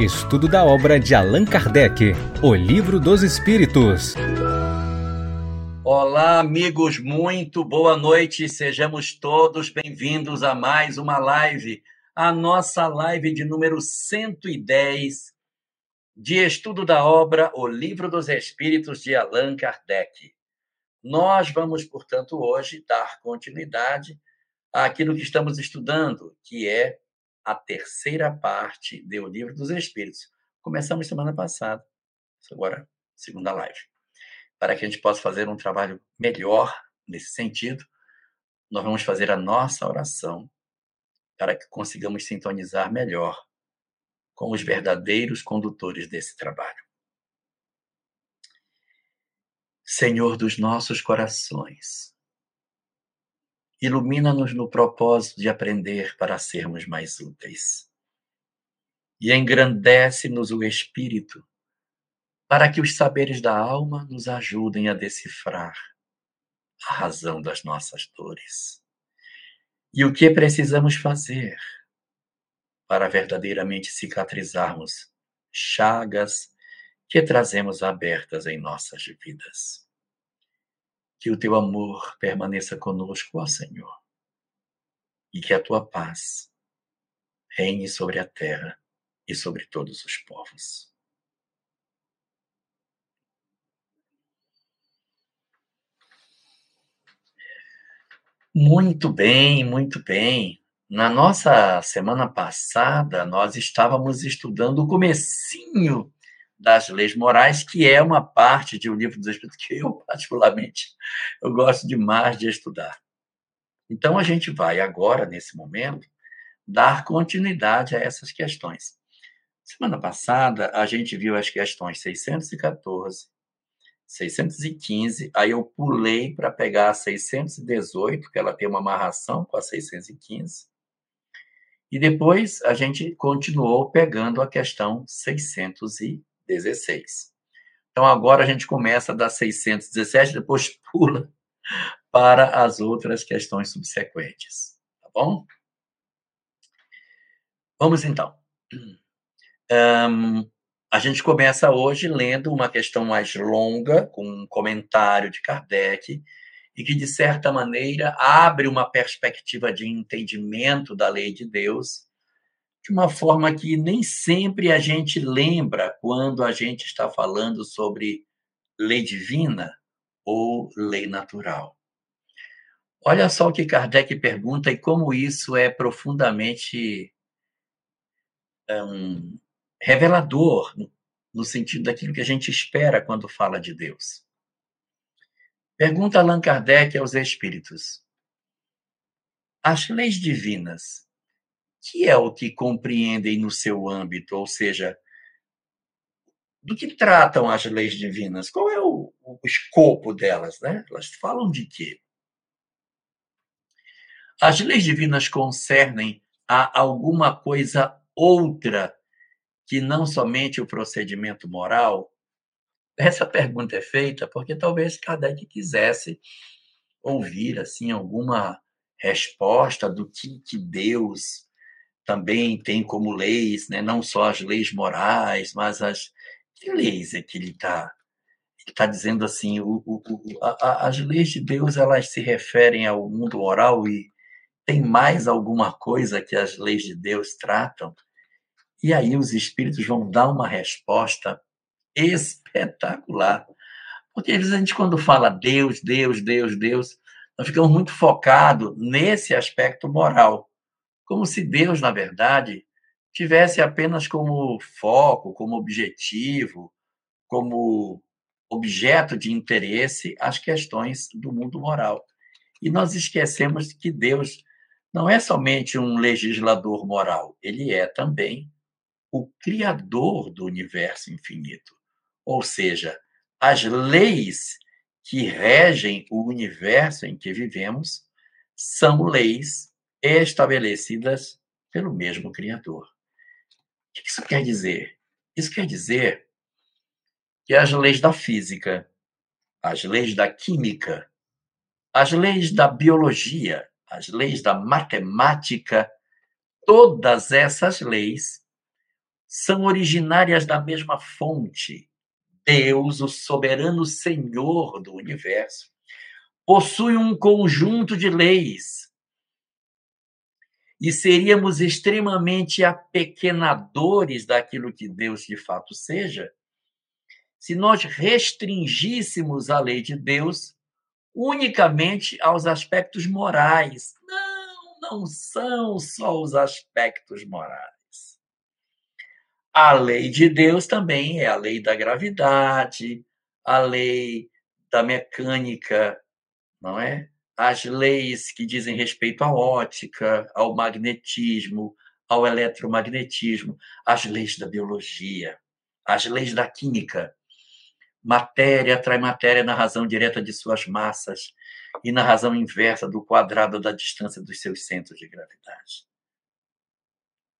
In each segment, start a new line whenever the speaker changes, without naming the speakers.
Estudo da obra de Allan Kardec, O Livro dos Espíritos.
Olá, amigos, muito boa noite. Sejamos todos bem-vindos a mais uma live, a nossa live de número 110 de estudo da obra O Livro dos Espíritos de Allan Kardec. Nós vamos, portanto, hoje dar continuidade àquilo que estamos estudando, que é a terceira parte do Livro dos Espíritos. Começamos semana passada, agora segunda live. Para que a gente possa fazer um trabalho melhor nesse sentido, nós vamos fazer a nossa oração para que consigamos sintonizar melhor com os verdadeiros condutores desse trabalho. Senhor dos nossos corações, ilumina-nos no propósito de aprender para sermos mais úteis. E engrandece-nos o espírito para que os saberes da alma nos ajudem a decifrar a razão das nossas dores. E o que precisamos fazer para verdadeiramente cicatrizarmos chagas que trazemos abertas em nossas vidas. Que o teu amor permaneça conosco, ó Senhor, e que a tua paz reine sobre a terra e sobre todos os povos. Muito bem, muito bem. Na nossa semana passada, nós estávamos estudando o comecinho das leis morais, que é uma parte de um livro dos Espíritos que eu, particularmente, eu gosto demais de estudar. Então, a gente vai agora, nesse momento, dar continuidade a essas questões. Semana passada, a gente viu as questões 614, 615, aí eu pulei para pegar a 618, que ela tem uma amarração com a 615, e depois a gente continuou pegando a questão 616. Então agora a gente começa da 617, depois pula para as outras questões subsequentes. Tá bom? Vamos então. Um, a gente começa hoje lendo uma questão mais longa, com um comentário de Kardec, e que, de certa maneira, abre uma perspectiva de entendimento da lei de Deus de uma forma que nem sempre a gente lembra quando a gente está falando sobre lei divina ou lei natural. Olha só o que Kardec pergunta e como isso é profundamente um, revelador no sentido daquilo que a gente espera quando fala de Deus. Pergunta Allan Kardec aos espíritos: As leis divinas, que é o que compreendem no seu âmbito, ou seja, do que tratam as leis divinas? Qual é o, o escopo delas? Né? Elas falam de quê? As leis divinas concernem a alguma coisa outra que não somente o procedimento moral, essa pergunta é feita porque talvez Kardec quisesse ouvir assim alguma resposta do que, que Deus também tem como leis, né? não só as leis morais, mas as que leis é que ele está ele está dizendo assim, o, o, a, as leis de Deus elas se referem ao mundo moral e tem mais alguma coisa que as leis de Deus tratam? E aí os espíritos vão dar uma resposta espetacular. Porque a gente, quando fala Deus, Deus, Deus, Deus, nós ficamos muito focados nesse aspecto moral. Como se Deus, na verdade, tivesse apenas como foco, como objetivo, como objeto de interesse as questões do mundo moral. E nós esquecemos que Deus não é somente um legislador moral, ele é também o criador do universo infinito. Ou seja, as leis que regem o universo em que vivemos são leis estabelecidas pelo mesmo Criador. O que isso quer dizer? Isso quer dizer que as leis da física, as leis da química, as leis da biologia, as leis da matemática, todas essas leis são originárias da mesma fonte. Deus, o soberano Senhor do universo, possui um conjunto de leis. E seríamos extremamente apequenadores daquilo que Deus de fato seja se nós restringíssemos a lei de Deus unicamente aos aspectos morais. Não, não são só os aspectos morais. A lei de Deus também é a lei da gravidade, a lei da mecânica, não é? As leis que dizem respeito à ótica, ao magnetismo, ao eletromagnetismo, as leis da biologia, as leis da química. Matéria atrai matéria na razão direta de suas massas e na razão inversa do quadrado da distância dos seus centros de gravidade.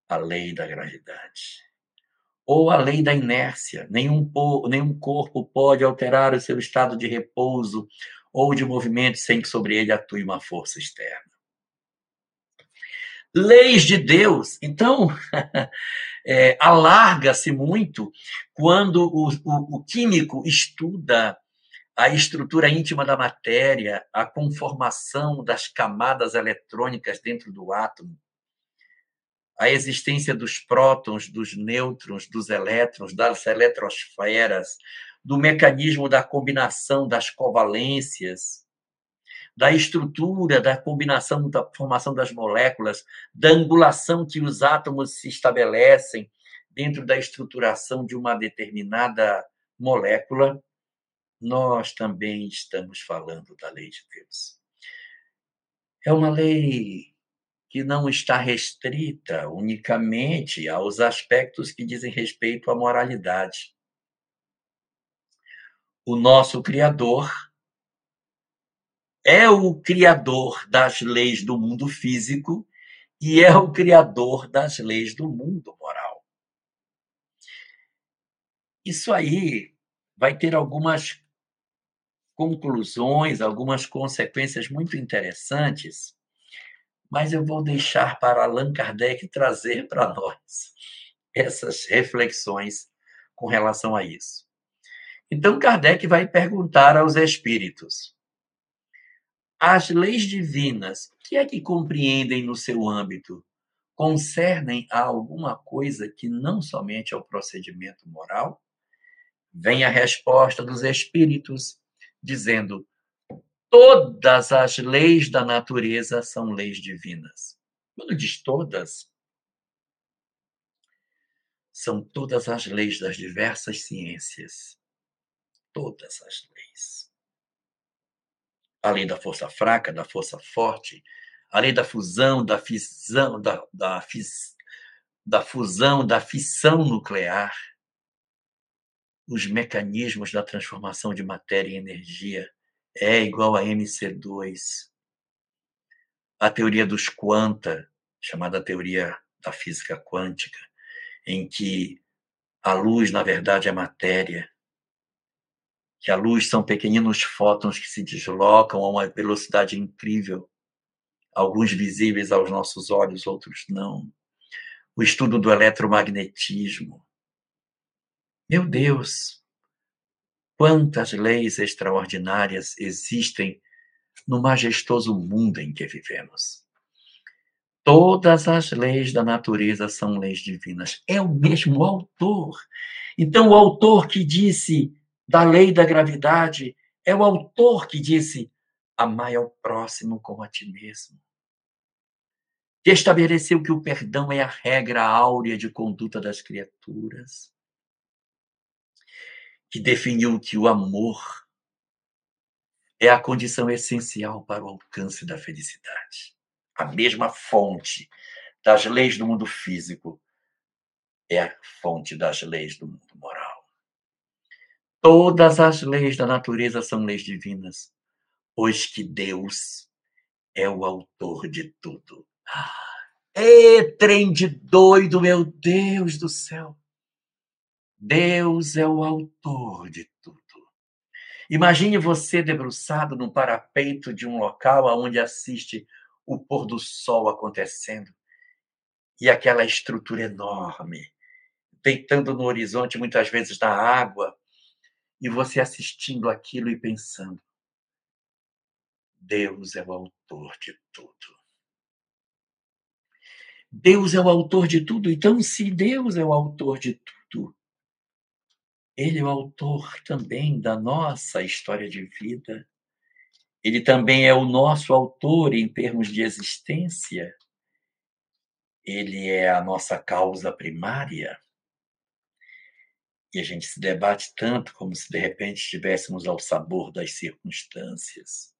A lei da gravidade ou a lei da inércia. Nenhum, nenhum corpo pode alterar o seu estado de repouso ou de movimento sem que sobre ele atue uma força externa. Leis de Deus. Então, é, alarga-se muito quando o, o, o químico estuda a estrutura íntima da matéria, a conformação das camadas eletrônicas dentro do átomo, a existência dos prótons, dos nêutrons, dos elétrons, das eletrosferas, do mecanismo da combinação das covalências, da estrutura, da combinação, da formação das moléculas, da angulação que os átomos se estabelecem dentro da estruturação de uma determinada molécula, nós também estamos falando da lei de Deus. É uma lei que não está restrita unicamente aos aspectos que dizem respeito à moralidade. O nosso Criador é o Criador das leis do mundo físico e é o Criador das leis do mundo moral. Isso aí vai ter algumas conclusões, algumas consequências muito interessantes mas eu vou deixar para Allan Kardec trazer para nós essas reflexões com relação a isso. Então, Kardec vai perguntar aos espíritos: as leis divinas, que é que compreendem no seu âmbito? Concernem a alguma coisa que não somente ao procedimento moral? Vem a resposta dos espíritos, dizendo: todas as leis da natureza são leis divinas. Quando diz todas, são todas as leis das diversas ciências. Todas as leis. A lei da força fraca, da força forte, a lei da fusão, da fissão, da, da, da fusão, da fissão nuclear, os mecanismos da transformação de matéria em energia, é igual a mc2. A teoria dos quanta, chamada teoria da física quântica, em que a luz, na verdade, é matéria, que a luz são pequeninos fótons que se deslocam a uma velocidade incrível, alguns visíveis aos nossos olhos, outros não. O estudo do eletromagnetismo. Meu Deus, Quantas leis extraordinárias existem no majestoso mundo em que vivemos. Todas as leis da natureza são leis divinas. É o mesmo autor. Então, o autor que disse da lei da gravidade é o autor que disse: amai ao próximo como a ti mesmo. Que estabeleceu que o perdão é a regra áurea de conduta das criaturas que definiu que o amor é a condição essencial para o alcance da felicidade. A mesma fonte das leis do mundo físico é a fonte das leis do mundo moral. Todas as leis da natureza são leis divinas, pois que Deus é o autor de tudo. É trem de doido, meu Deus do céu. Deus é o autor de tudo. Imagine você debruçado no parapeito de um local onde assiste o pôr do sol acontecendo e aquela estrutura enorme deitando no horizonte, muitas vezes na água, e você assistindo aquilo e pensando: Deus é o autor de tudo. Deus é o autor de tudo, então, se Deus é o autor de tudo, Ele é o autor também da nossa história de vida. Ele também é o nosso autor em termos de existência. Ele é a nossa causa primária. E a gente se debate tanto como se de repente estivéssemos ao sabor das circunstâncias,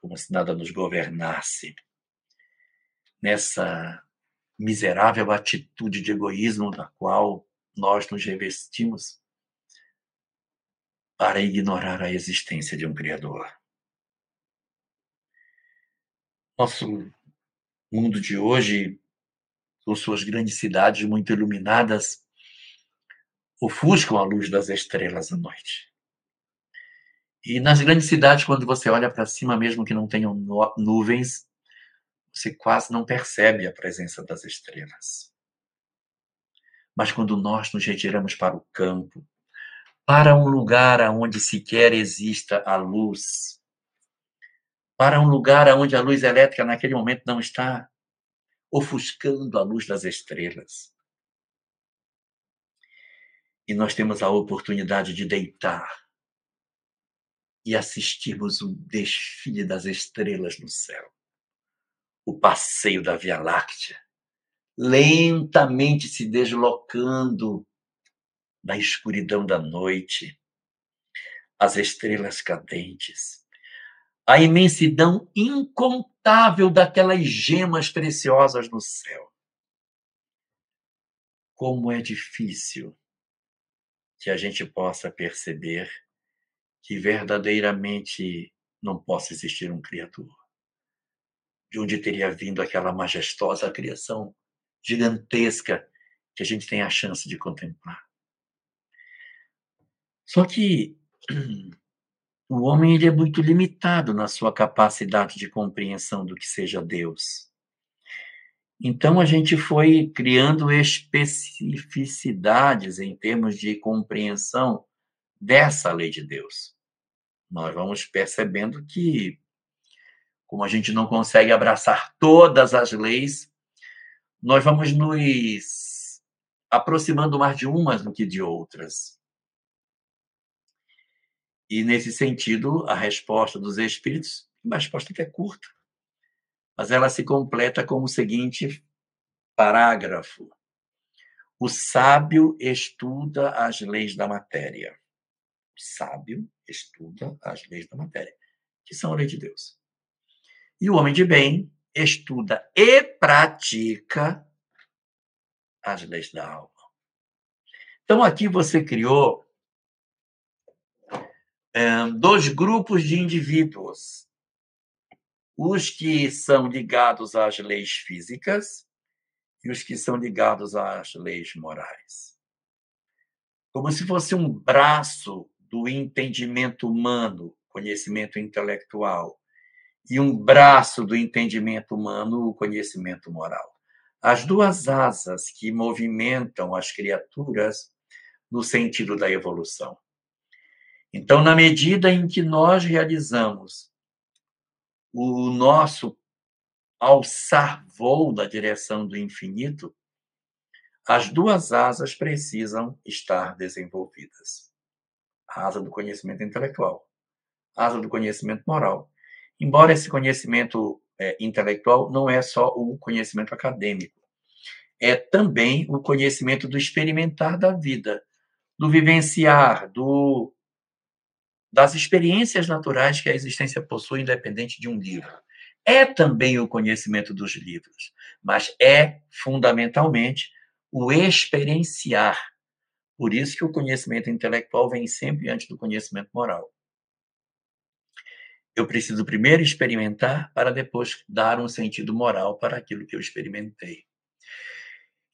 como se nada nos governasse. Nessa miserável atitude de egoísmo da qual nós nos revestimos para ignorar a existência de um Criador. Nosso mundo de hoje, com suas grandes cidades muito iluminadas, ofuscam a luz das estrelas à noite. E nas grandes cidades, quando você olha para cima, mesmo que não tenham nuvens, você quase não percebe a presença das estrelas. Mas quando nós nos retiramos para o campo, para um lugar onde sequer exista a luz, para um lugar onde a luz elétrica naquele momento não está ofuscando a luz das estrelas, e nós temos a oportunidade de deitar e assistirmos o desfile das estrelas no céu, o passeio da Via Láctea, lentamente se deslocando na escuridão da noite, as estrelas cadentes, a imensidão incontável daquelas gemas preciosas no céu. Como é difícil que a gente possa perceber que verdadeiramente não possa existir um Criador. De onde teria vindo aquela majestosa criação gigantesca que a gente tem a chance de contemplar. Só que o homem ele é muito limitado na sua capacidade de compreensão do que seja Deus. Então, a gente foi criando especificidades em termos de compreensão dessa lei de Deus. Nós vamos percebendo que, como a gente não consegue abraçar todas as leis, nós vamos nos aproximando mais de umas do que de outras. E, nesse sentido, a resposta dos espíritos uma resposta que é curta mas ela se completa com o seguinte parágrafo: O sábio estuda as leis da matéria. O sábio estuda as leis da matéria, que são a lei de Deus. E o homem de bem estuda e pratica as leis da alma. Então, aqui você criou é, dois grupos de indivíduos os que são ligados às leis físicas e os que são ligados às leis morais. Como se fosse um braço do entendimento humano, conhecimento intelectual, e um braço do entendimento humano, o conhecimento moral. As duas asas que movimentam as criaturas no sentido da evolução. Então, na medida em que nós realizamos o nosso alçar voo na direção do infinito, as duas asas precisam estar desenvolvidas. A asa do conhecimento intelectual, a asa do conhecimento moral. Embora esse conhecimento é, intelectual não é só o conhecimento acadêmico, é também o conhecimento do experimentar da vida, do vivenciar, do das experiências naturais que a existência possui, independente de um livro. É também o conhecimento dos livros, mas é fundamentalmente o experienciar. Por isso que o conhecimento intelectual vem sempre antes do conhecimento moral. Eu preciso primeiro experimentar para depois dar um sentido moral para aquilo que eu experimentei.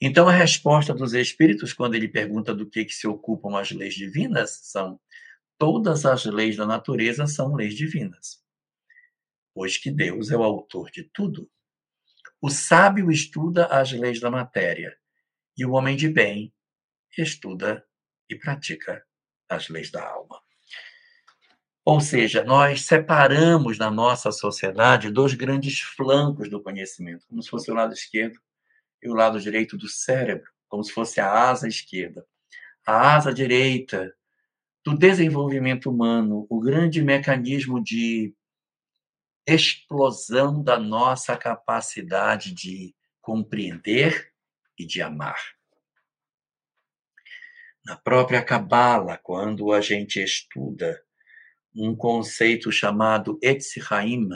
Então, a resposta dos espíritos, quando ele pergunta do que, que se ocupam as leis divinas, são todas as leis da natureza são leis divinas, pois que Deus é o autor de tudo. O sábio estuda as leis da matéria E o homem de bem estuda e pratica as leis da alma. Ou seja, nós separamos na nossa sociedade dois grandes flancos do conhecimento, como se fosse o lado esquerdo e o lado direito do cérebro, como se fosse a asa esquerda. A asa direita do desenvolvimento humano, o grande mecanismo de explosão da nossa capacidade de compreender e de amar. Na própria Cabala, quando a gente estuda um conceito chamado Etzraim,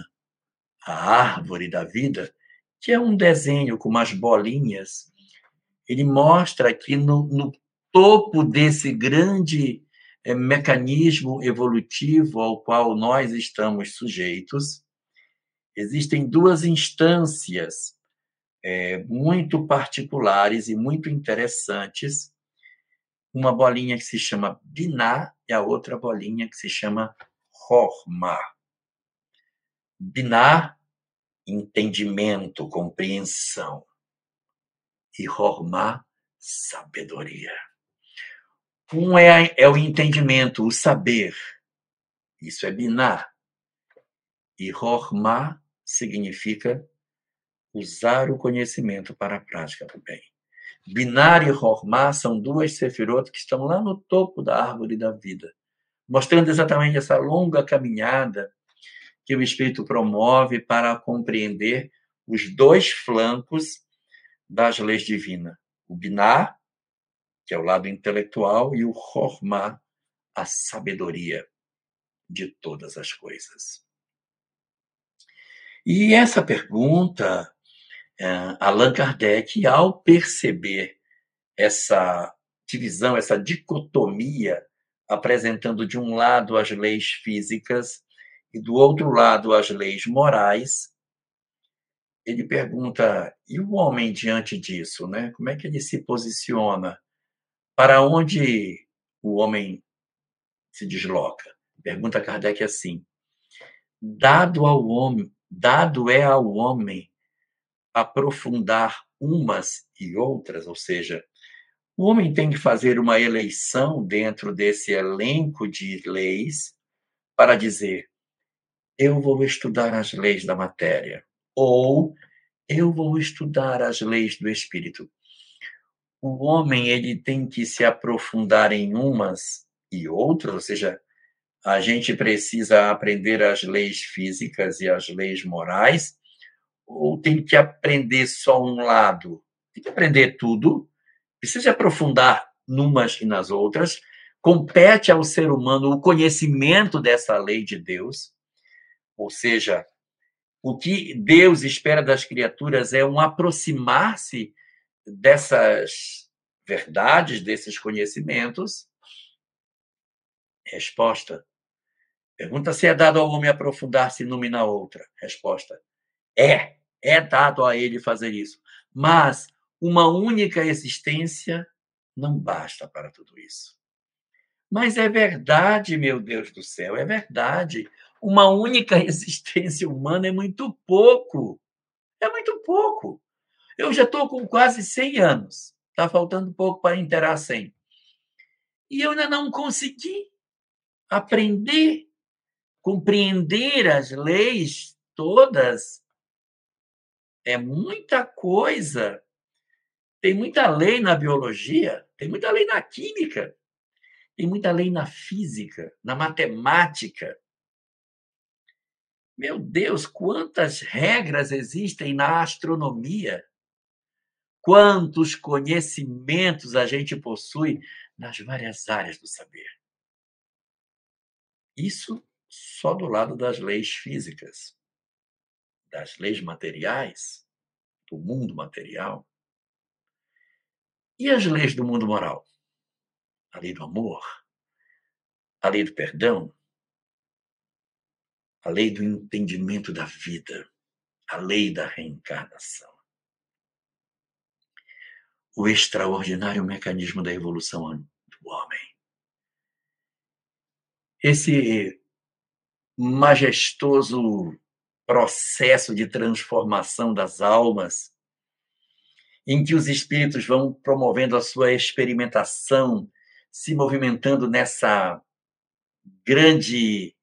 a árvore da vida, que é um desenho com umas bolinhas, ele mostra que no, no topo desse grande mecanismo evolutivo ao qual nós estamos sujeitos, existem duas instâncias é, muito particulares e muito interessantes. Uma bolinha que se chama Biná e a outra bolinha que se chama Horma. Biná, entendimento, compreensão. E Horma, sabedoria. Um é, é o entendimento, o saber. Isso é Biná. E Horma significa usar o conhecimento para a prática do bem. Binar e Horma são duas sefirot que estão lá no topo da árvore da vida, mostrando exatamente essa longa caminhada que o Espírito promove para compreender os dois flancos das leis divinas. O Binar, que é o lado intelectual, e o Horma, a sabedoria de todas as coisas. E essa pergunta é, Allan Kardec, ao perceber essa divisão, essa dicotomia, apresentando de um lado as leis físicas e do outro lado as leis morais, ele pergunta: e o homem diante disso, né? Como é que ele se posiciona? Para onde o homem se desloca? Pergunta Kardec assim: dado ao homem, dado é ao homem aprofundar umas e outras, ou seja, o homem tem que fazer uma eleição dentro desse elenco de leis para dizer: eu vou estudar as leis da matéria, ou eu vou estudar as leis do espírito. O homem ele tem que se aprofundar em umas e outras, ou seja, a gente precisa aprender as leis físicas e as leis morais, ou tem que aprender só um lado? Tem que aprender tudo, precisa aprofundar numas e nas outras. Compete ao ser humano o conhecimento dessa lei de Deus, ou seja, o que Deus espera das criaturas é um aproximar-se dessas verdades, desses conhecimentos. Resposta. Pergunta se é dado ao homem aprofundar-se numa e na outra. Resposta. É. É dado a ele fazer isso. Mas uma única existência não basta para tudo isso. Mas é verdade, meu Deus do céu, é verdade. Uma única existência humana é muito pouco. É muito pouco. Eu já estou com quase 100 anos. Está faltando pouco para inteirar 100. E eu ainda não consegui aprender, compreender as leis todas é muita coisa. Tem muita lei na biologia, tem muita lei na química, tem muita lei na física, na matemática. Meu Deus, quantas regras existem na astronomia? Quantos conhecimentos a gente possui nas várias áreas do saber? Isso só do lado das leis físicas das leis materiais, do mundo material. E as leis do mundo moral? A lei do amor, a lei do perdão, a lei do entendimento da vida, a lei da reencarnação. O extraordinário mecanismo da evolução do homem. Esse majestoso processo de transformação das almas, em que os espíritos vão promovendo a sua experimentação, se movimentando nessa grande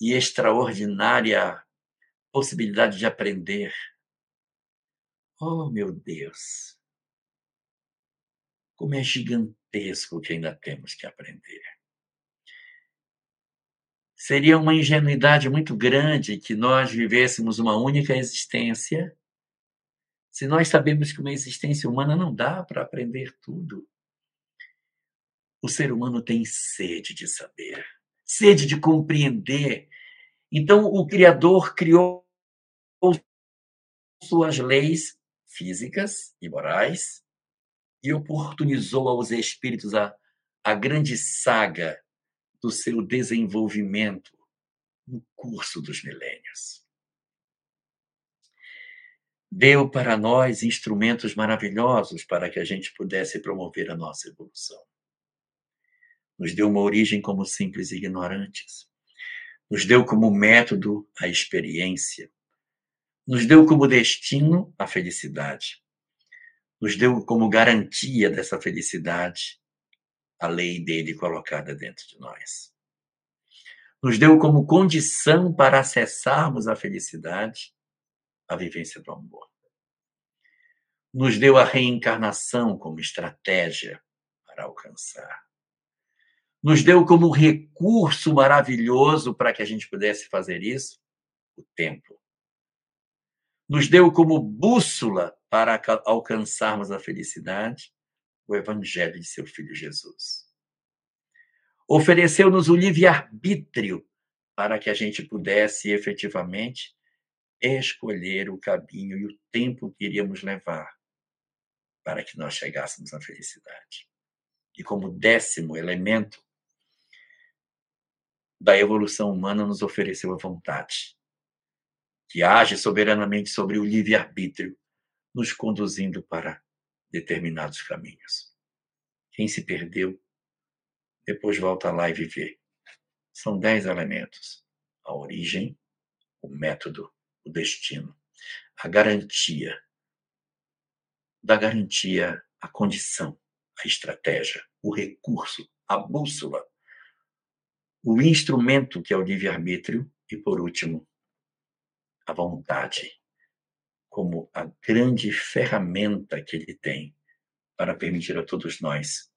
e extraordinária possibilidade de aprender. Oh, meu Deus! Como é gigantesco o que ainda temos que aprender. Seria uma ingenuidade muito grande que nós vivêssemos uma única existência se nós sabemos que uma existência humana não dá para aprender tudo. O ser humano tem sede de saber, sede de compreender. Então, o Criador criou suas leis físicas e morais e oportunizou aos espíritos a, a grande saga do seu desenvolvimento no curso dos milênios. Deu para nós instrumentos maravilhosos para que a gente pudesse promover a nossa evolução. Nos deu uma origem como simples ignorantes. Nos deu como método a experiência. Nos deu como destino a felicidade. Nos deu como garantia dessa felicidade a lei dele colocada dentro de nós. Nos deu como condição para acessarmos a felicidade a vivência do amor. Nos deu a reencarnação como estratégia para alcançar. Nos deu como recurso maravilhoso para que a gente pudesse fazer isso o tempo. Nos deu como bússola para alcançarmos a felicidade o Evangelho de seu Filho Jesus. Ofereceu-nos o livre-arbítrio para que a gente pudesse efetivamente escolher o caminho e o tempo que iríamos levar para que nós chegássemos à felicidade. E como décimo elemento da evolução humana, nos ofereceu a vontade, que age soberanamente sobre o livre-arbítrio, nos conduzindo para determinados caminhos. Quem se perdeu, depois volta lá e viver. São dez elementos: a origem, o método, o destino, a garantia. Da garantia, a condição, a estratégia, o recurso, a bússola, o instrumento que é o livre-arbítrio e, por último, a vontade como a grande ferramenta que ele tem para permitir a todos nós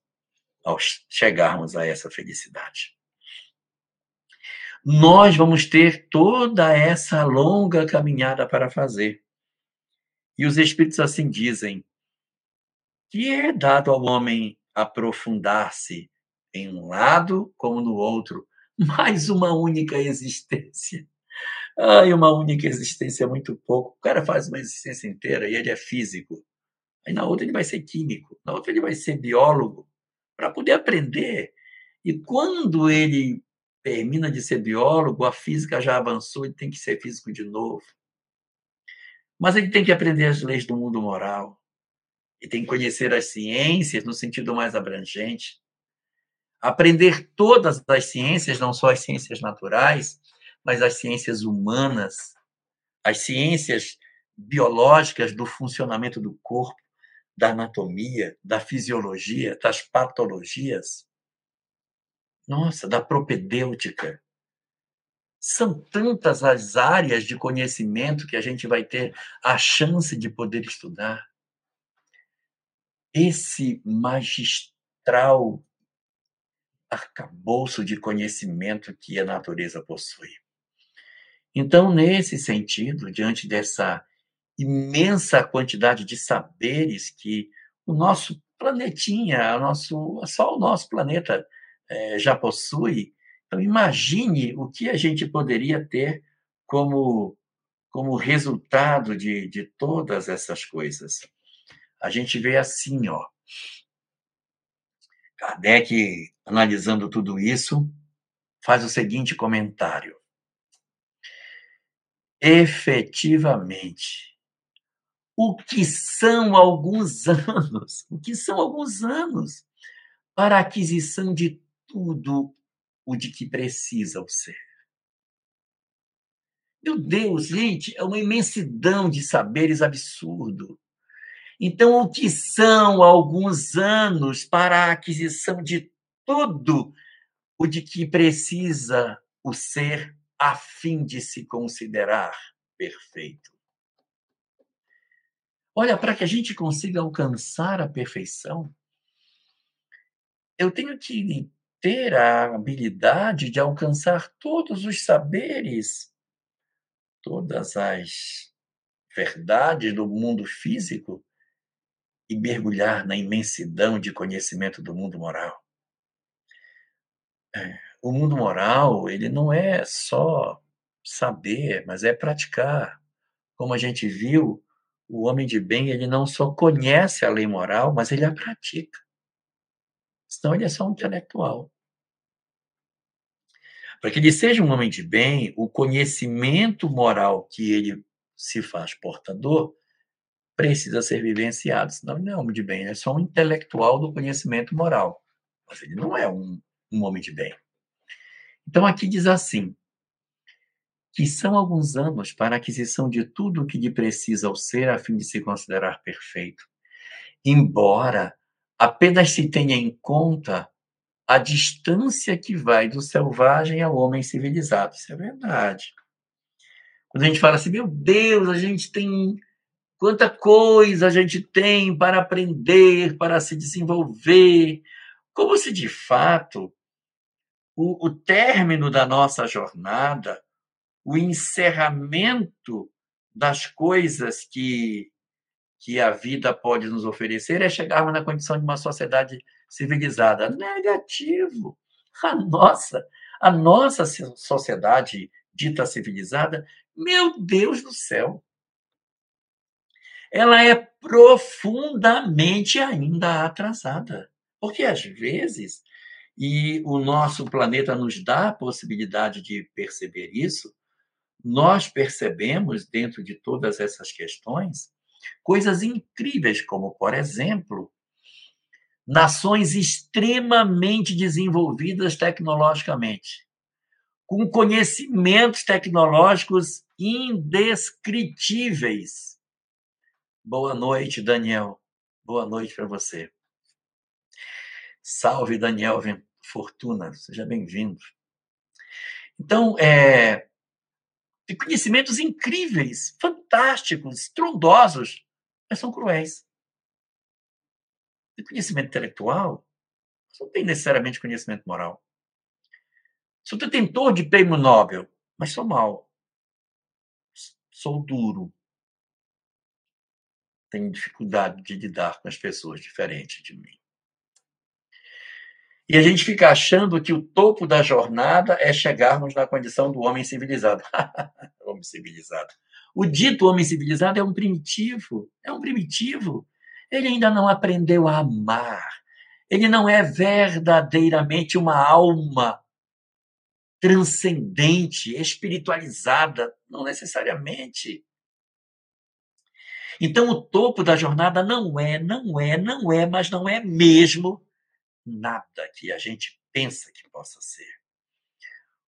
ao chegarmos a essa felicidade. Nós vamos ter toda essa longa caminhada para fazer. E os espíritos assim dizem que é dado ao homem aprofundar-se em um lado como no outro, mais uma única existência. Ai, uma única existência é muito pouco. O cara faz uma existência inteira e ele é físico. Aí na outra ele vai ser químico, na outra ele vai ser biólogo, para poder aprender. E quando ele termina de ser biólogo, a física já avançou, ele tem que ser físico de novo. Mas ele tem que aprender as leis do mundo moral. E tem que conhecer as ciências no sentido mais abrangente. Aprender todas as ciências, não só as ciências naturais, mas as ciências humanas, as ciências biológicas do funcionamento do corpo, da anatomia, da fisiologia, das patologias. Nossa, da propedêutica. São tantas as áreas de conhecimento que a gente vai ter a chance de poder estudar. Esse magistral arcabouço de conhecimento que a natureza possui. Então, nesse sentido, diante dessa imensa quantidade de saberes que o nosso planetinha, o nosso, só o nosso planeta é, já possui, então imagine o que a gente poderia ter como, como resultado de, de todas essas coisas. A gente vê assim, ó. Kardec, analisando tudo isso, faz o seguinte comentário efetivamente o que são alguns anos, o que são alguns anos para a aquisição de tudo o de que precisa o ser. Meu Deus, gente, é uma imensidão de saberes absurdo. Então, o que são alguns anos para a aquisição de tudo o de que precisa o ser a fim de se considerar perfeito? Olha, para que a gente consiga alcançar a perfeição, eu tenho que ter a habilidade de alcançar todos os saberes, todas as verdades do mundo físico e mergulhar na imensidão de conhecimento do mundo moral. É, o mundo moral, ele não é só saber, mas é praticar. Como a gente viu, o homem de bem, ele não só conhece a lei moral, mas ele a pratica. Senão ele é só um intelectual. Para que ele seja um homem de bem, o conhecimento moral que ele se faz portador precisa ser vivenciado, senão ele não é homem de bem, ele é só um intelectual do conhecimento moral, mas ele não é um, um homem de bem. Então aqui diz assim, que são alguns anos para a aquisição de tudo o que lhe precisa ao ser a fim de se considerar perfeito, embora apenas se tenha em conta a distância que vai do selvagem ao homem civilizado. Isso é verdade. Quando a gente fala assim, meu Deus, a gente tem quanta coisa a gente tem para aprender, para se desenvolver, como se de fato o, o término da nossa jornada, o encerramento das coisas que, que a vida pode nos oferecer é chegarmos na condição de uma sociedade civilizada. Negativo. A nossa, a nossa sociedade dita civilizada, meu Deus do céu, ela é profundamente ainda atrasada. Porque às vezes, e o nosso planeta nos dá a possibilidade de perceber isso, nós percebemos dentro de todas essas questões coisas incríveis, como, por exemplo, nações extremamente desenvolvidas tecnologicamente, com conhecimentos tecnológicos indescritíveis. Boa noite, Daniel. Boa noite para você. Salve, Daniel Fortuna. Seja bem-vindo. Então, é, conhecimentos incríveis, fantásticos, estrondosos, mas são cruéis de conhecimento intelectual, não tem necessariamente conhecimento moral. Sou detentor de prêmio Nobel, mas sou mau. Sou duro. Tenho dificuldade de lidar com as pessoas diferentes de mim. E a gente fica achando que o topo da jornada é chegarmos na condição do homem civilizado. homem civilizado. O dito homem civilizado é um primitivo. É um primitivo ele ainda não aprendeu a amar. Ele não é verdadeiramente uma alma transcendente, espiritualizada, não necessariamente. Então, o topo da jornada não é, não é, não é, mas não é mesmo nada que a gente pensa que possa ser.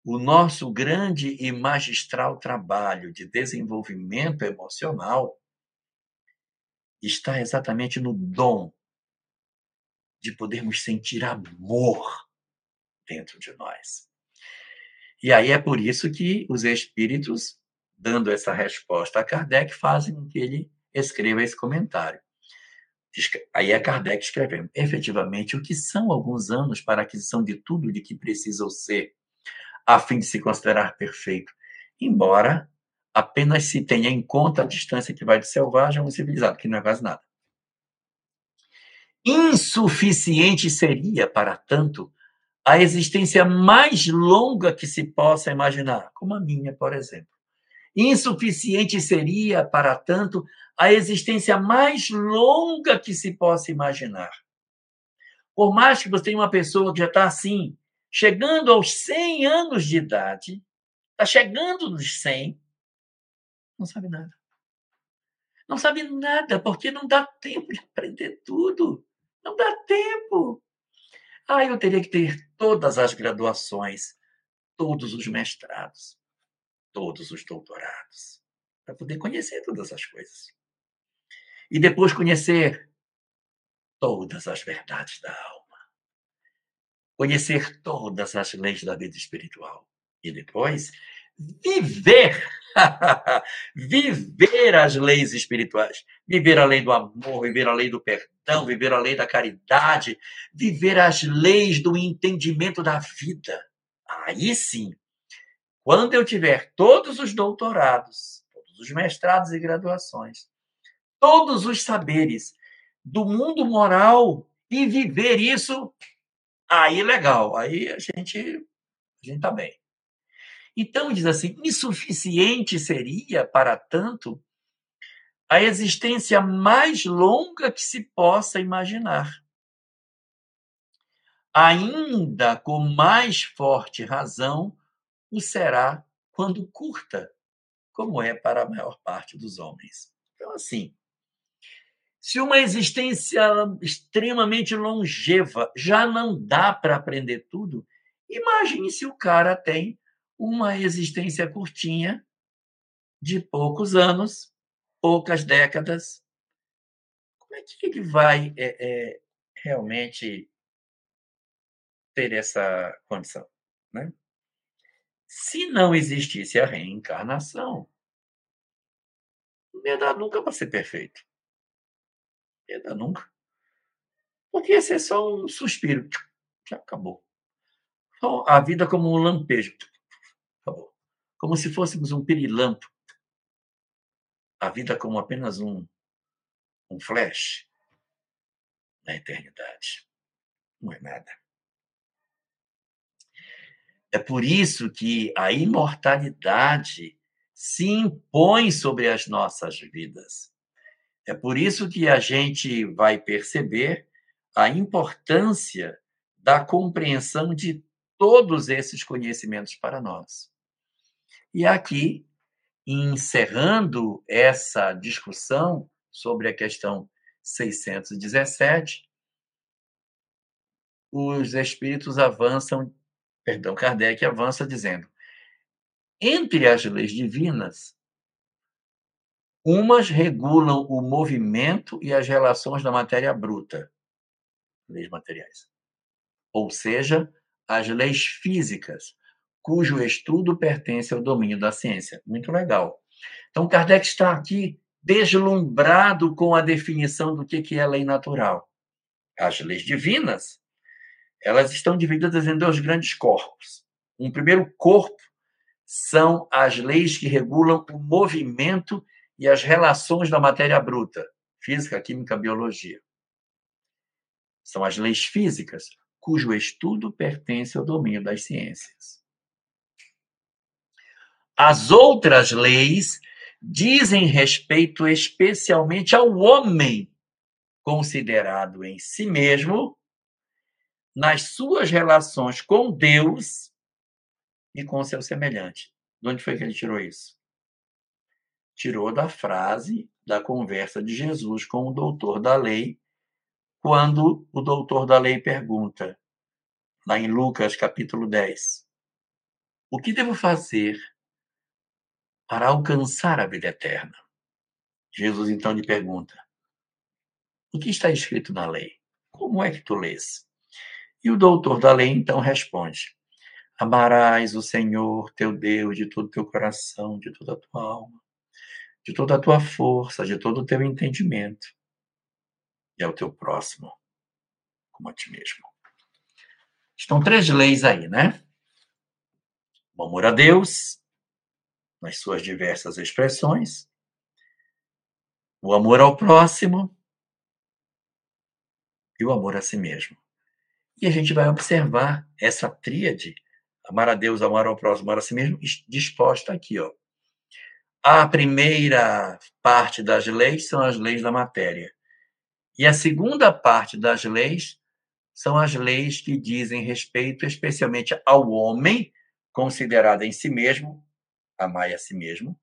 O nosso grande e magistral trabalho de desenvolvimento emocional está exatamente no dom de podermos sentir amor dentro de nós. E aí é por isso que os espíritos, dando essa resposta a Kardec, fazem que ele escreva esse comentário. Aí é Kardec escrevendo. Efetivamente, o que são alguns anos para a aquisição de tudo de que precisa ser, a fim de se considerar perfeito? Embora apenas se tenha em conta a distância que vai do selvagem ao civilizado, que não é quase nada. Insuficiente seria, para tanto, a existência mais longa que se possa imaginar, como a minha, por exemplo. Insuficiente seria, para tanto, a existência mais longa que se possa imaginar. Por mais que você tenha uma pessoa que já está assim, chegando aos 100 anos de idade, está chegando nos 100, não sabe nada. Não sabe nada, porque não dá tempo de aprender tudo. Não dá tempo. Ah, eu teria que ter todas as graduações, todos os mestrados, todos os doutorados, para poder conhecer todas as coisas. e depois conhecer todas as verdades da alma, conhecer todas as leis da vida espiritual e depois viver viver as leis espirituais, viver a lei do amor, viver a lei do perdão, viver a lei da caridade, viver as leis do entendimento da vida. Aí sim, quando eu tiver todos os doutorados, todos os mestrados e graduações, todos os saberes do mundo moral e viver isso, aí legal, aí a gente a gente tá bem. Então diz assim, insuficiente seria para tanto a existência mais longa que se possa imaginar. Ainda com mais forte razão o será quando curta, como é para a maior parte dos homens. Então assim, se uma existência extremamente longeva já não dá para aprender tudo, imagine se o cara tem uma existência curtinha, de poucos anos, poucas décadas. Como é que ele vai é, é, realmente ter essa condição? Né? Se não existisse a reencarnação, não ia dar nunca para ser perfeito. Ainda nunca. Porque esse é só um suspiro. Já acabou. Só a vida como um lampejo. Acabou. Como se fôssemos um pirilampo. A vida como apenas um, um flash na eternidade. Não é nada. É por isso que a imortalidade se impõe sobre as nossas vidas. É por isso que a gente vai perceber a importância da compreensão de todos esses conhecimentos para nós. E aqui, encerrando essa discussão sobre a questão 617, os espíritos avançam, perdão, Kardec avança dizendo: entre as leis divinas, Umas regulam o movimento e as relações da matéria bruta, leis materiais. Ou seja, as leis físicas, cujo estudo pertence ao domínio da ciência. Muito legal. Então, Kardec está aqui deslumbrado com a definição do que é lei natural. As leis divinas, elas estão divididas em dois grandes corpos. Um primeiro corpo são as leis que regulam o movimento e as relações da matéria bruta, física, química, biologia. São as leis físicas, cujo estudo pertence ao domínio das ciências. As outras leis dizem respeito especialmente ao homem, considerado em si mesmo, nas suas relações com Deus e com seu semelhante. De onde foi que ele tirou isso? tirou da frase da conversa de Jesus com o doutor da lei, quando o doutor da lei pergunta, lá em Lucas capítulo 10, o que devo fazer para alcançar a vida eterna? Jesus então lhe pergunta, o que está escrito na lei? Como é que tu lês? E o doutor da lei então responde: Amarás o Senhor teu Deus de todo teu coração, de toda a tua alma, de toda a tua força, de todo o teu entendimento e ao teu próximo, como a ti mesmo. Estão três leis aí, né? O amor a Deus, nas suas diversas expressões, o amor ao próximo e o amor a si mesmo. E a gente vai observar essa tríade, amar a Deus, amar ao próximo, amar a si mesmo, disposta aqui, ó. A primeira parte das leis são as leis da matéria. E a segunda parte das leis são as leis que dizem respeito especialmente ao homem, considerado em si mesmo, amai a si mesmo,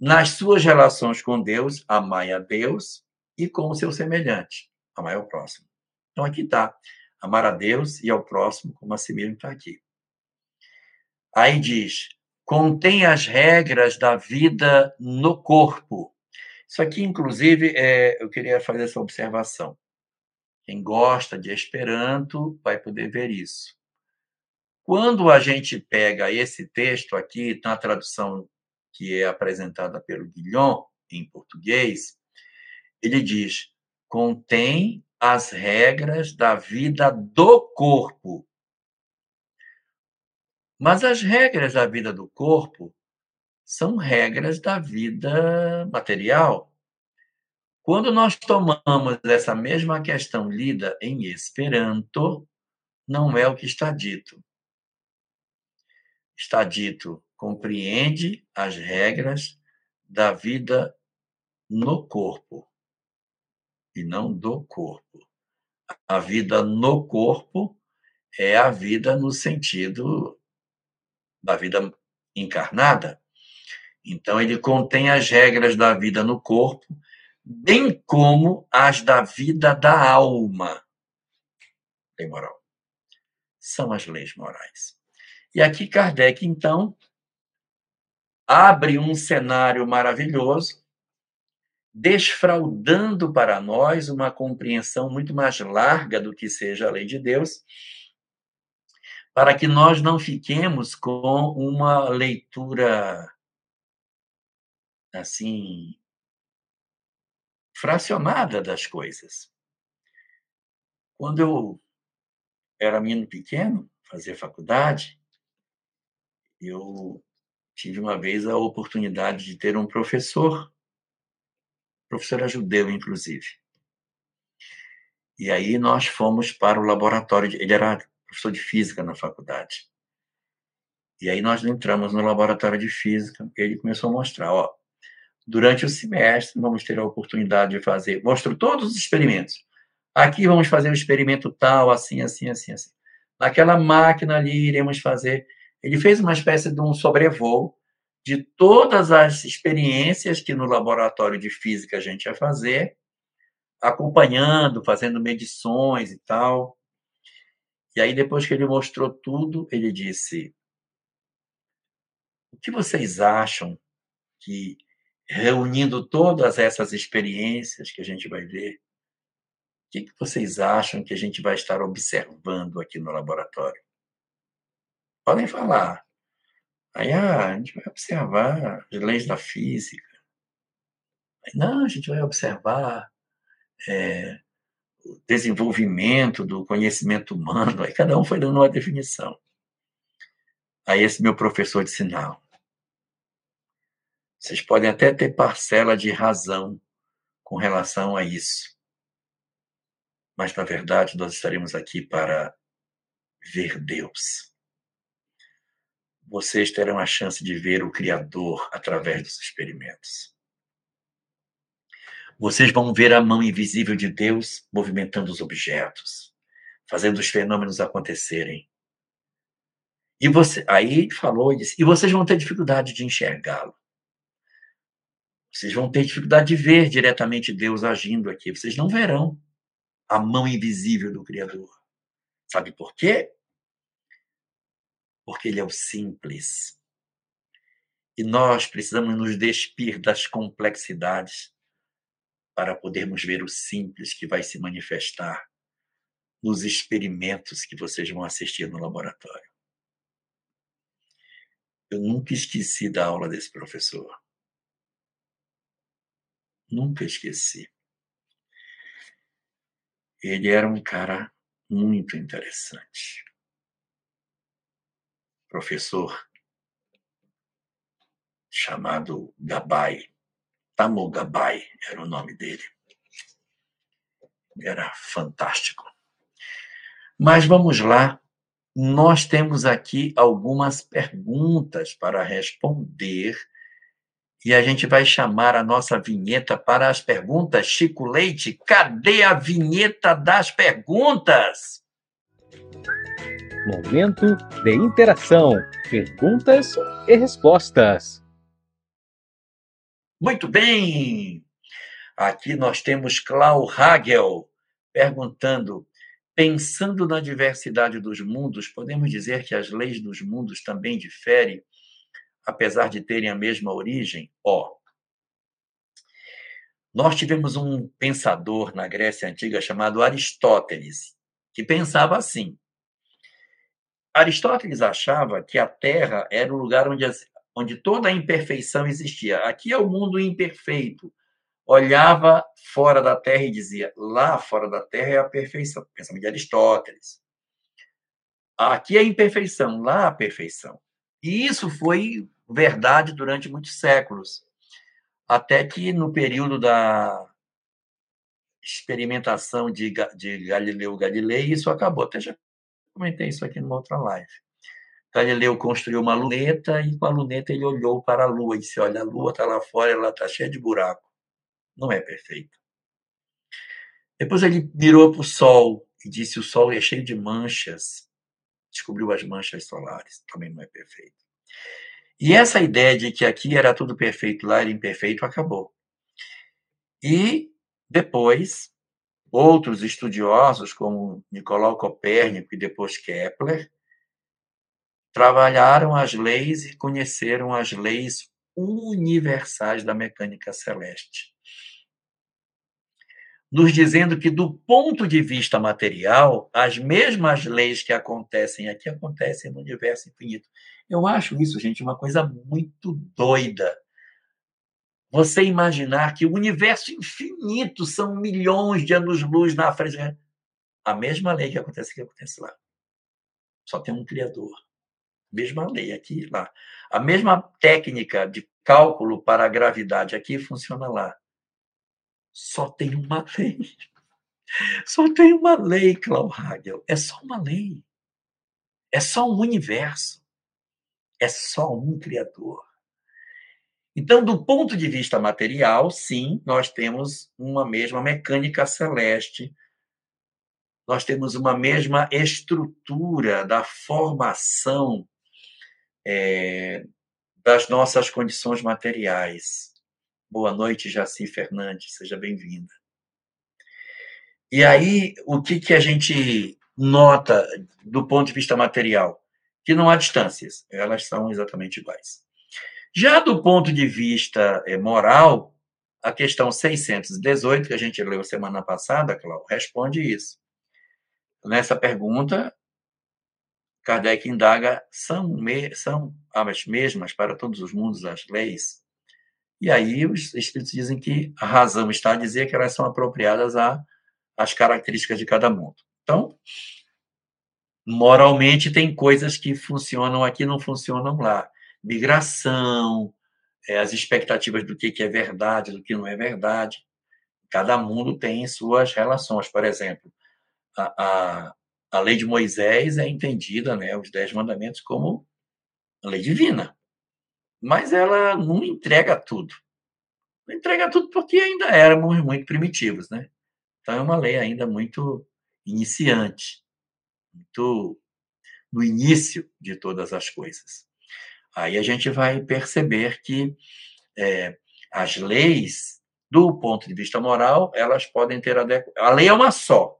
nas suas relações com Deus, amai a Deus, e com o seu semelhante, amai ao próximo. Então aqui está, amar a Deus e ao próximo como a si mesmo está aqui. Aí diz, contém as regras da vida no corpo Isso aqui, inclusive, é, eu queria fazer essa observação. Quem gosta de Esperanto vai poder ver isso. Quando a gente pega esse texto aqui, na tradução que é apresentada pelo Guilhom, em português, ele diz: contém as regras da vida do corpo. Mas as regras da vida do corpo são regras da vida material. Quando nós tomamos essa mesma questão lida em Esperanto, não é o que está dito. Está dito, compreende as regras da vida no corpo e não do corpo. A vida no corpo é a vida no sentido da vida encarnada. Então, ele contém as regras da vida no corpo, bem como as da vida da alma. Lei moral. São as leis morais. E aqui Kardec, então, abre um cenário maravilhoso, desfraudando para nós uma compreensão muito mais larga do que seja a lei de Deus, para que nós não fiquemos com uma leitura assim fracionada das coisas. Quando eu era menino pequeno, fazia faculdade, eu tive uma vez a oportunidade de ter um professor, professor era judeu, inclusive. E aí nós fomos para o laboratório, de, ele era professor de física na faculdade. E aí nós entramos no laboratório de física, ele começou a mostrar, ó, durante o semestre, vamos ter a oportunidade de fazer, mostrou todos os experimentos. Aqui vamos fazer um experimento tal, assim, assim, assim, assim. Naquela máquina ali iremos fazer. Ele fez uma espécie de um sobrevoo de todas as experiências que no laboratório de física a gente ia fazer, acompanhando, fazendo medições e tal. E aí, depois que ele mostrou tudo, ele disse: O que vocês acham que reunindo todas essas experiências que a gente vai ver, o que, vocês acham que a gente vai estar observando aqui no laboratório? Podem falar. Aí, ah, a gente vai observar as leis da física. Aí, não, a gente vai observar é, o desenvolvimento do conhecimento humano. Aí cada um foi dando uma definição. Aí esse meu professor disse, não, vocês podem até ter parcela de razão com relação a isso. Mas, na verdade, nós estaremos aqui para ver Deus. Vocês terão a chance de ver o Criador através dos experimentos. Vocês vão ver a mão invisível de Deus movimentando os objetos, fazendo os fenômenos acontecerem. E você, aí falou e disse, e vocês vão ter dificuldade de enxergá-lo. Vocês vão ter dificuldade de ver diretamente Deus agindo aqui. Vocês não verão a mão invisível do Criador. Sabe por quê? Porque Ele é o simples. E nós precisamos nos despir das complexidades para podermos ver o simples que vai se manifestar nos experimentos que vocês vão assistir no laboratório. Eu nunca esqueci da aula desse professor. Nunca esqueci. Ele era um cara muito interessante. Professor chamado Gabai. Tamo Gabai era o nome dele. Era fantástico. Mas vamos lá. Nós temos aqui algumas perguntas para responder e a gente vai chamar a nossa vinheta para as perguntas. Chico Leite, cadê a vinheta das perguntas?
Momento de interação, perguntas e respostas.
Muito bem! Aqui nós temos Clau Hagel perguntando: pensando na diversidade dos mundos, podemos dizer que as leis dos mundos também diferem apesar de terem a mesma origem? Ó, Nós tivemos um pensador na Grécia Antiga chamado Aristóteles, que pensava assim. Aristóteles achava que a Terra era o lugar onde, onde toda a imperfeição existia. Aqui é o mundo imperfeito. Olhava fora da Terra e dizia: lá fora da Terra é a perfeição. Pensamento de Aristóteles. Aqui é a imperfeição, lá a perfeição. E isso foi verdade durante muitos séculos. Até que no período da experimentação de, de Galileu Galilei, isso acabou. Até já comentei isso aqui numa outra live. Galileu construiu uma luneta e com a luneta ele olhou para a Lua e disse: Olha, a Lua está lá fora, ela está cheia de buraco. Não é perfeita. Depois ele virou para o Sol e disse: O Sol é cheio de manchas. Descobriu as manchas solares, também não é perfeito. E essa ideia de que aqui era tudo perfeito, lá era imperfeito, acabou. E depois, outros estudiosos, como Nicolau Copérnico e depois Kepler, trabalharam as leis e conheceram as leis universais da mecânica celeste. Nos dizendo que, do ponto de vista material, as mesmas leis que acontecem aqui acontecem no universo infinito. Eu acho isso, gente, uma coisa muito doida. Você imaginar que o universo infinito são milhões de anos-luz na frente. A mesma lei que acontece aqui acontece lá. Só tem um Criador. Mesma lei aqui e lá. A mesma técnica de cálculo para a gravidade aqui funciona lá. Só tem uma lei. Só tem uma lei, Klaus Hagel. É só uma lei. É só um universo. É só um Criador. Então, do ponto de vista material, sim, nós temos uma mesma mecânica celeste, nós temos uma mesma estrutura da formação é, das nossas condições materiais. Boa noite, Jaci Fernandes, seja bem-vinda. E aí, o que, que a gente nota do ponto de vista material? Que não há distâncias, elas são exatamente iguais. Já do ponto de vista eh, moral, a questão 618, que a gente leu semana passada, Cláudio, responde isso. Nessa pergunta, Kardec indaga: são, me, são as mesmas para todos os mundos as leis? E aí os espíritos dizem que a razão está a dizer que elas são apropriadas às características de cada mundo. Então, moralmente, tem coisas que funcionam aqui não funcionam lá. Migração, é, as expectativas do que é verdade, do que não é verdade. Cada mundo tem suas relações. Por exemplo, a, a, a lei de Moisés é entendida, né, os Dez Mandamentos, como a lei divina. Mas ela não entrega tudo. Não entrega tudo porque ainda éramos muito primitivos, né? Então é uma lei ainda muito iniciante muito no início de todas as coisas. Aí a gente vai perceber que é, as leis, do ponto de vista moral, elas podem ter. A lei é uma só,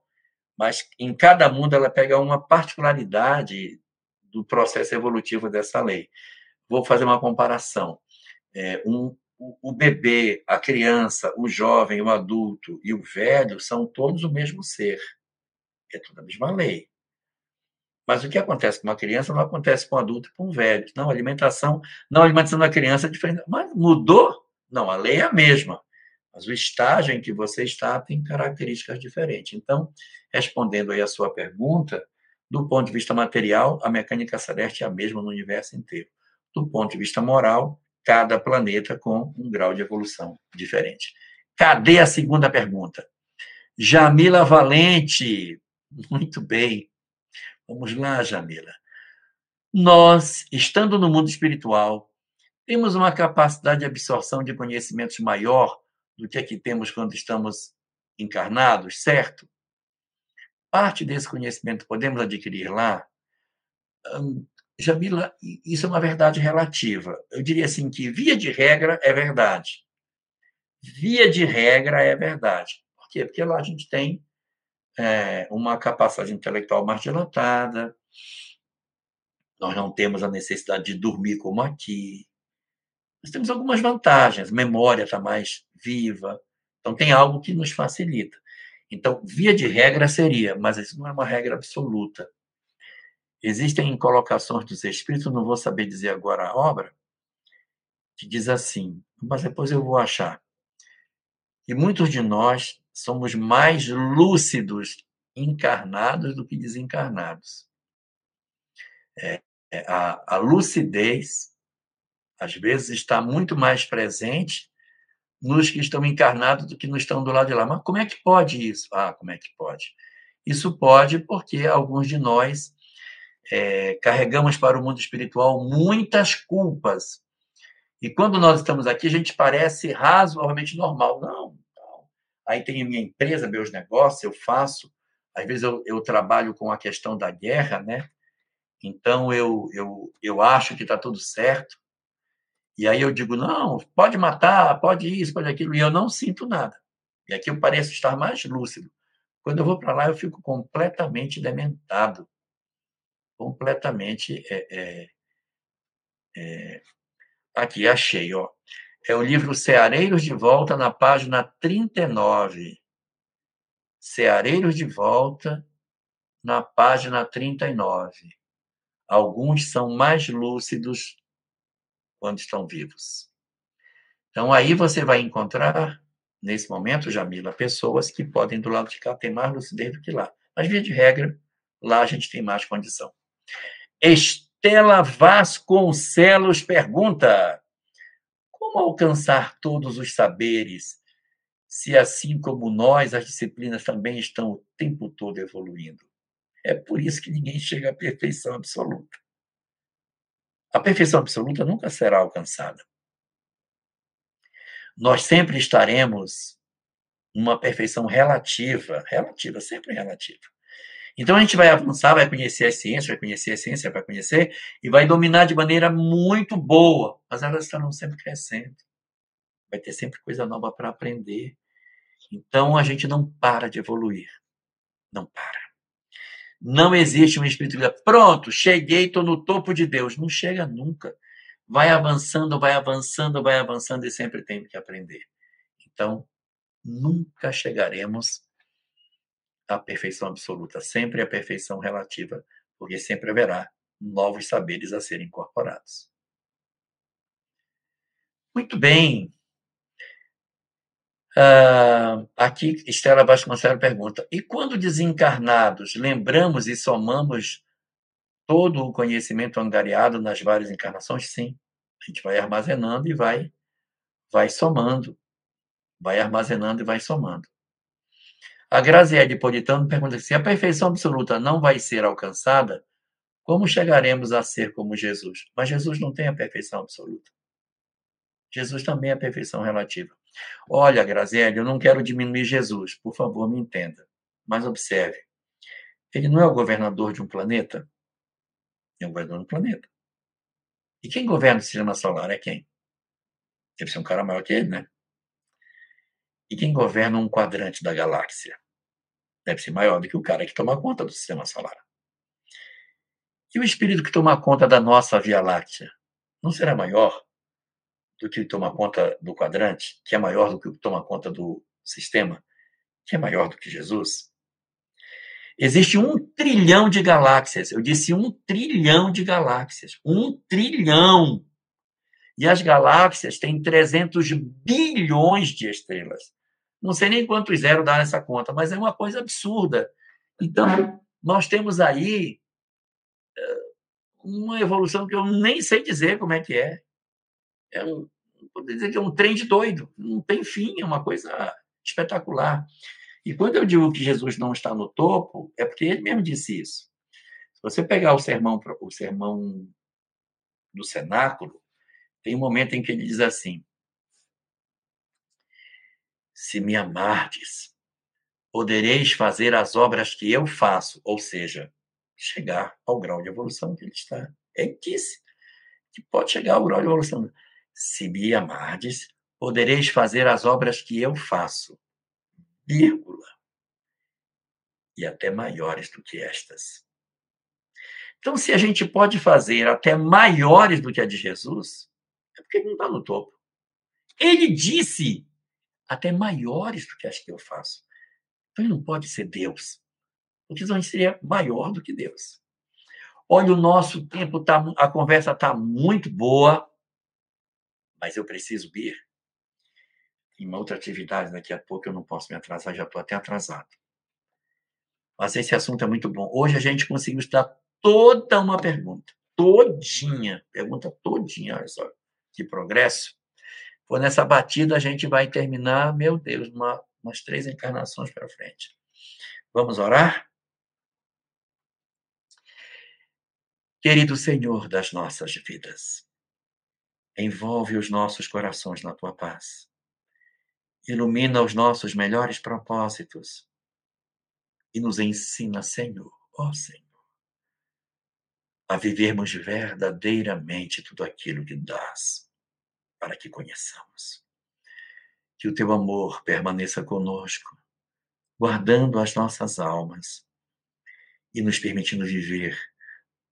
mas em cada mundo ela pega uma particularidade do processo evolutivo dessa lei. Vou fazer uma comparação. É, um, o bebê, a criança, o jovem, o adulto e o velho são todos o mesmo ser. É tudo a mesma lei. Mas o que acontece com uma criança não acontece com um adulto e com um velho. Não, alimentação, não, alimentação da criança é diferente. Mas mudou? Não, a lei é a mesma. Mas o estágio em que você está tem características diferentes. Então, respondendo aí a sua pergunta, do ponto de vista material, a mecânica celeste é a mesma no universo inteiro. Do ponto de vista moral, cada planeta com um grau de evolução diferente. Cadê a segunda pergunta? Jamila Valente, muito bem. Vamos lá, Jamila. Nós, estando no mundo espiritual, temos uma capacidade de absorção de conhecimentos maior do que a que temos quando estamos encarnados, certo? Parte desse conhecimento podemos adquirir lá. Hum, Jamila, isso é uma verdade relativa. Eu diria assim que, via de regra, é verdade. Via de regra, é verdade. Por quê? Porque lá a gente tem é, uma capacidade intelectual mais dilatada, nós não temos a necessidade de dormir como aqui. Nós temos algumas vantagens, memória está mais viva, Então, tem algo que nos facilita. Então, via de regra seria, mas isso não é uma regra absoluta. Existem colocações dos Espíritos, não vou saber dizer agora a obra, que diz assim, mas depois eu vou achar. E muitos de nós somos mais lúcidos encarnados do que desencarnados. É, é, a, a lucidez, às vezes, está muito mais presente nos que estão encarnados do que nos estão do lado de lá. Mas como é que pode isso? Ah, como é que pode? Isso pode porque alguns de nós é, carregamos para o mundo espiritual muitas culpas. E quando nós estamos aqui, a gente parece razoavelmente normal. Não, não. Aí tem a minha empresa, meus negócios, eu faço. Às vezes eu, eu trabalho com a questão da guerra, né? Então eu, eu, eu acho que está tudo certo. E aí eu digo, não, pode matar, pode isso, pode aquilo, e eu não sinto nada. E aqui eu pareço estar mais lúcido. Quando eu vou para lá, eu fico completamente dementado completamente. É, é, é, aqui, achei, ó. É o livro Ceareiros de Volta, na página 39. Ceareiros de Volta, na página 39. Alguns são mais lúcidos quando estão vivos. Então, aí você vai encontrar, nesse momento, Jamila, pessoas que podem, do lado de cá, ter mais lucidez do que lá. Mas, via de regra, lá a gente tem mais condição. Estela Vasconcelos pergunta: Como alcançar todos os saberes, se assim como nós, as disciplinas também estão o tempo todo evoluindo? É por isso que ninguém chega à perfeição absoluta. A perfeição absoluta nunca será alcançada. Nós sempre estaremos numa perfeição relativa, relativa, sempre relativa. Então a gente vai avançar, vai conhecer a ciência, vai conhecer a ciência, vai conhecer e vai dominar de maneira muito boa, mas elas estarão sempre crescendo. Vai ter sempre coisa nova para aprender. Então a gente não para de evoluir. Não para. Não existe um espírito que diga, pronto, cheguei, estou no topo de Deus. Não chega nunca. Vai avançando, vai avançando, vai avançando e sempre tem que aprender. Então, nunca chegaremos a perfeição absoluta, sempre a perfeição relativa, porque sempre haverá novos saberes a serem incorporados. Muito bem. Uh, aqui, Estela Vasconcelos pergunta: e quando desencarnados, lembramos e somamos todo o conhecimento angariado nas várias encarnações? Sim. A gente vai armazenando e vai, vai somando. Vai armazenando e vai somando. A Graziele Politano pergunta: se a perfeição absoluta não vai ser alcançada, como chegaremos a ser como Jesus? Mas Jesus não tem a perfeição absoluta. Jesus também é a perfeição relativa. Olha, Graziele, eu não quero diminuir Jesus, por favor, me entenda. Mas observe: ele não é o governador de um planeta? É o governador do planeta. E quem governa o sistema solar é quem? Deve ser um cara maior que ele, né? E quem governa um quadrante da galáxia? Deve ser maior do que o cara que toma conta do sistema solar. E o espírito que toma conta da nossa Via Láctea não será maior do que toma conta do quadrante, que é maior do que toma conta do sistema, que é maior do que Jesus? Existe um trilhão de galáxias. Eu disse um trilhão de galáxias. Um trilhão! E as galáxias têm 300 bilhões de estrelas. Não sei nem quantos zero dá nessa conta, mas é uma coisa absurda. Então, nós temos aí eh, uma evolução que eu nem sei dizer como é que é. É um, dizer que é um trem de doido, não tem fim, é uma coisa espetacular. E quando eu digo que Jesus não está no topo, é porque ele mesmo disse isso. Se você pegar o sermão, o sermão do cenáculo, tem um momento em que ele diz assim: se me amardes, podereis fazer as obras que eu faço, ou seja, chegar ao grau de evolução que ele está. É disse que pode chegar ao grau de evolução. Se me amardes, podereis fazer as obras que eu faço, vírgula, e até maiores do que estas. Então, se a gente pode fazer até maiores do que a de Jesus, é porque ele não está no topo. Ele disse até maiores do que as que eu faço. Então ele não pode ser Deus, porque senão a gente seria maior do que Deus. Olha, o nosso tempo tá, a conversa está muito boa, mas eu preciso ir em uma outra atividade daqui a pouco, eu não posso me atrasar, já estou até atrasado. Mas esse assunto é muito bom. Hoje a gente conseguiu estudar toda uma pergunta, todinha, pergunta todinha, olha só, que progresso. Por nessa batida a gente vai terminar, meu Deus, uma, umas três encarnações para frente. Vamos orar? Querido Senhor das nossas vidas, envolve os nossos corações na tua paz. Ilumina os nossos melhores propósitos e nos ensina, Senhor, ó Senhor, a vivermos verdadeiramente tudo aquilo que dás para que conheçamos. Que o teu amor permaneça conosco, guardando as nossas almas e nos permitindo viver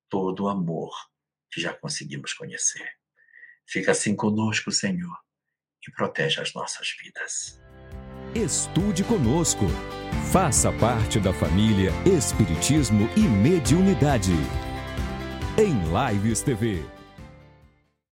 todo o amor que já conseguimos conhecer. Fica assim conosco, Senhor, e protege as nossas vidas.
Estude conosco. Faça parte da família Espiritismo e Mediunidade. Em Lives TV.